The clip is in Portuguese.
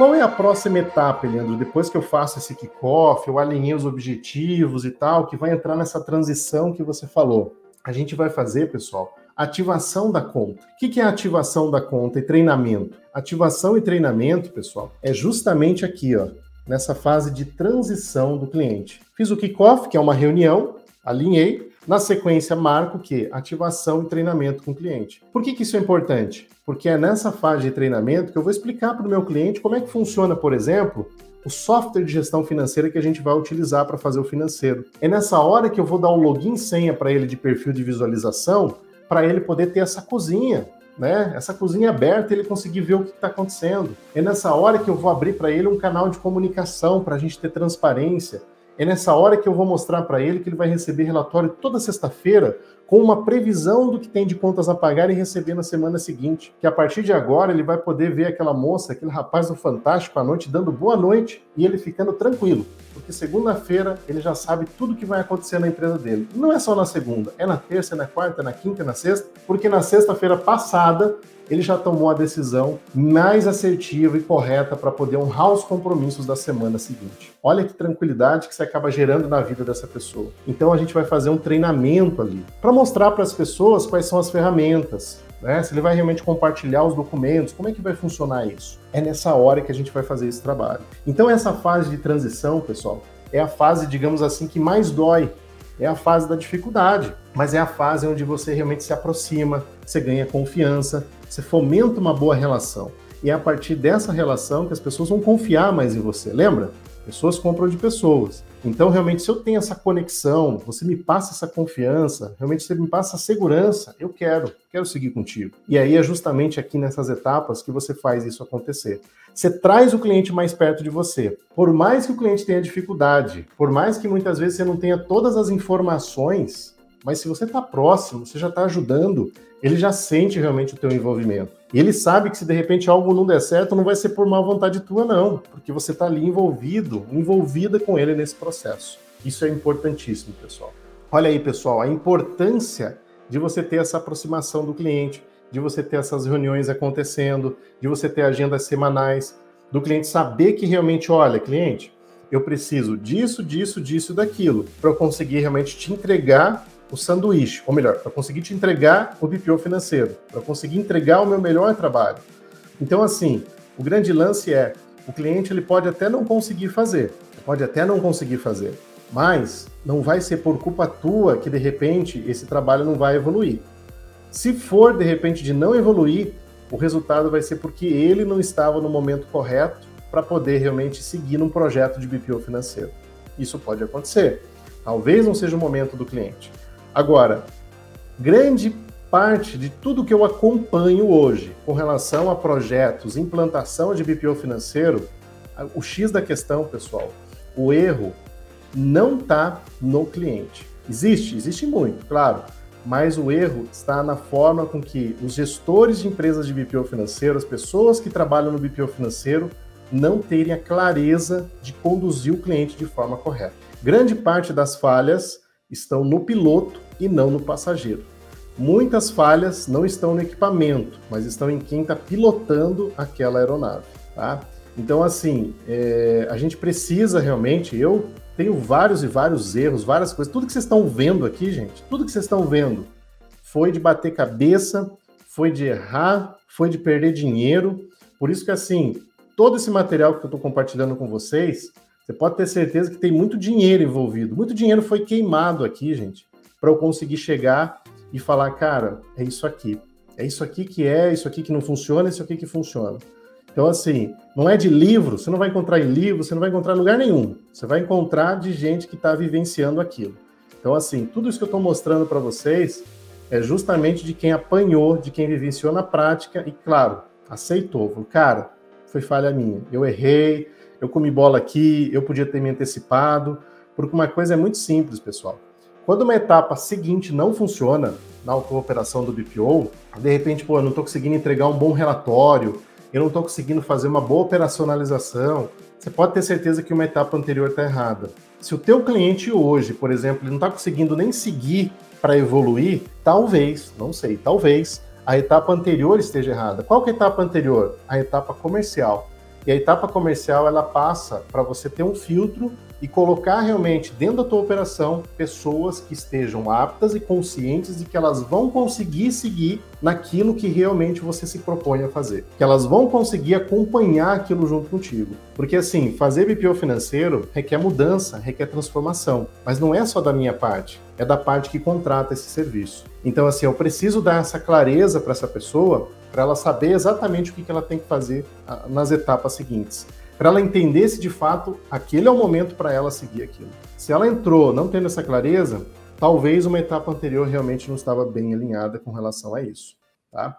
qual é a próxima etapa, Leandro? Depois que eu faço esse kickoff, eu alinhei os objetivos e tal, que vai entrar nessa transição que você falou. A gente vai fazer, pessoal, ativação da conta. O que é ativação da conta e treinamento? Ativação e treinamento, pessoal, é justamente aqui, ó, nessa fase de transição do cliente. Fiz o kickoff, que é uma reunião, alinhei, na sequência, marco o quê? Ativação e treinamento com o cliente. Por que, que isso é importante? Porque é nessa fase de treinamento que eu vou explicar para o meu cliente como é que funciona, por exemplo, o software de gestão financeira que a gente vai utilizar para fazer o financeiro. É nessa hora que eu vou dar o login senha para ele de perfil de visualização, para ele poder ter essa cozinha, né? Essa cozinha aberta, ele conseguir ver o que está acontecendo. É nessa hora que eu vou abrir para ele um canal de comunicação para a gente ter transparência. É nessa hora que eu vou mostrar para ele que ele vai receber relatório toda sexta-feira com uma previsão do que tem de contas a pagar e receber na semana seguinte. Que a partir de agora ele vai poder ver aquela moça, aquele rapaz do Fantástico à noite dando boa noite e ele ficando tranquilo. Porque segunda-feira ele já sabe tudo que vai acontecer na empresa dele. Não é só na segunda, é na terça, é na quarta, é na quinta, é na sexta, porque na sexta-feira passada ele já tomou a decisão mais assertiva e correta para poder honrar os compromissos da semana seguinte. Olha que tranquilidade que você acaba gerando na vida dessa pessoa. Então a gente vai fazer um treinamento ali para mostrar para as pessoas quais são as ferramentas, né? Se ele vai realmente compartilhar os documentos, como é que vai funcionar isso? É nessa hora que a gente vai fazer esse trabalho. Então essa fase de transição, pessoal, é a fase, digamos assim, que mais dói. É a fase da dificuldade, mas é a fase onde você realmente se aproxima, você ganha confiança, você fomenta uma boa relação. E é a partir dessa relação que as pessoas vão confiar mais em você. Lembra? Pessoas compram de pessoas. Então, realmente, se eu tenho essa conexão, você me passa essa confiança, realmente você me passa a segurança, eu quero, quero seguir contigo. E aí é justamente aqui nessas etapas que você faz isso acontecer. Você traz o cliente mais perto de você. Por mais que o cliente tenha dificuldade, por mais que muitas vezes você não tenha todas as informações, mas se você está próximo, você já está ajudando, ele já sente realmente o teu envolvimento. E ele sabe que se de repente algo não der certo, não vai ser por má vontade tua, não, porque você está ali envolvido, envolvida com ele nesse processo. Isso é importantíssimo, pessoal. Olha aí, pessoal, a importância de você ter essa aproximação do cliente, de você ter essas reuniões acontecendo, de você ter agendas semanais, do cliente saber que realmente, olha, cliente, eu preciso disso, disso, disso, daquilo, para eu conseguir realmente te entregar o sanduíche, ou melhor, para conseguir te entregar o BPO financeiro, para conseguir entregar o meu melhor trabalho. Então, assim, o grande lance é, o cliente ele pode até não conseguir fazer, pode até não conseguir fazer, mas não vai ser por culpa tua que de repente esse trabalho não vai evoluir. Se for de repente de não evoluir, o resultado vai ser porque ele não estava no momento correto para poder realmente seguir num projeto de BPO financeiro. Isso pode acontecer. Talvez não seja o momento do cliente. Agora, grande parte de tudo que eu acompanho hoje com relação a projetos, implantação de BPO financeiro, o X da questão, pessoal, o erro não está no cliente. Existe, existe muito, claro, mas o erro está na forma com que os gestores de empresas de BPO financeiro, as pessoas que trabalham no BPO financeiro, não terem a clareza de conduzir o cliente de forma correta. Grande parte das falhas estão no piloto e não no passageiro. Muitas falhas não estão no equipamento, mas estão em quem está pilotando aquela aeronave. Tá? Então, assim, é, a gente precisa realmente. Eu tenho vários e vários erros, várias coisas. Tudo que vocês estão vendo aqui, gente, tudo que vocês estão vendo foi de bater cabeça, foi de errar, foi de perder dinheiro. Por isso que, assim, todo esse material que eu estou compartilhando com vocês você pode ter certeza que tem muito dinheiro envolvido. Muito dinheiro foi queimado aqui, gente, para eu conseguir chegar e falar, cara, é isso aqui. É isso aqui que é, isso aqui que não funciona, isso aqui que funciona. Então, assim, não é de livro, você não vai encontrar em livro, você não vai encontrar em lugar nenhum. Você vai encontrar de gente que está vivenciando aquilo. Então, assim, tudo isso que eu estou mostrando para vocês é justamente de quem apanhou, de quem vivenciou na prática e, claro, aceitou. Falou, cara, foi falha minha. Eu errei, eu comi bola aqui, eu podia ter me antecipado, porque uma coisa é muito simples, pessoal. Quando uma etapa seguinte não funciona na operação do BPO, de repente, pô, eu não estou conseguindo entregar um bom relatório, eu não estou conseguindo fazer uma boa operacionalização, você pode ter certeza que uma etapa anterior está errada. Se o teu cliente hoje, por exemplo, ele não está conseguindo nem seguir para evoluir, talvez, não sei, talvez a etapa anterior esteja errada. Qual que é a etapa anterior? A etapa comercial. E a etapa comercial ela passa para você ter um filtro e colocar realmente dentro da tua operação pessoas que estejam aptas e conscientes de que elas vão conseguir seguir naquilo que realmente você se propõe a fazer, que elas vão conseguir acompanhar aquilo junto contigo. Porque assim, fazer BPO financeiro requer mudança, requer transformação, mas não é só da minha parte, é da parte que contrata esse serviço. Então assim, eu preciso dar essa clareza para essa pessoa, para ela saber exatamente o que ela tem que fazer ah, nas etapas seguintes para ela entender se de fato aquele é o momento para ela seguir aquilo. Se ela entrou não tendo essa clareza, talvez uma etapa anterior realmente não estava bem alinhada com relação a isso, tá?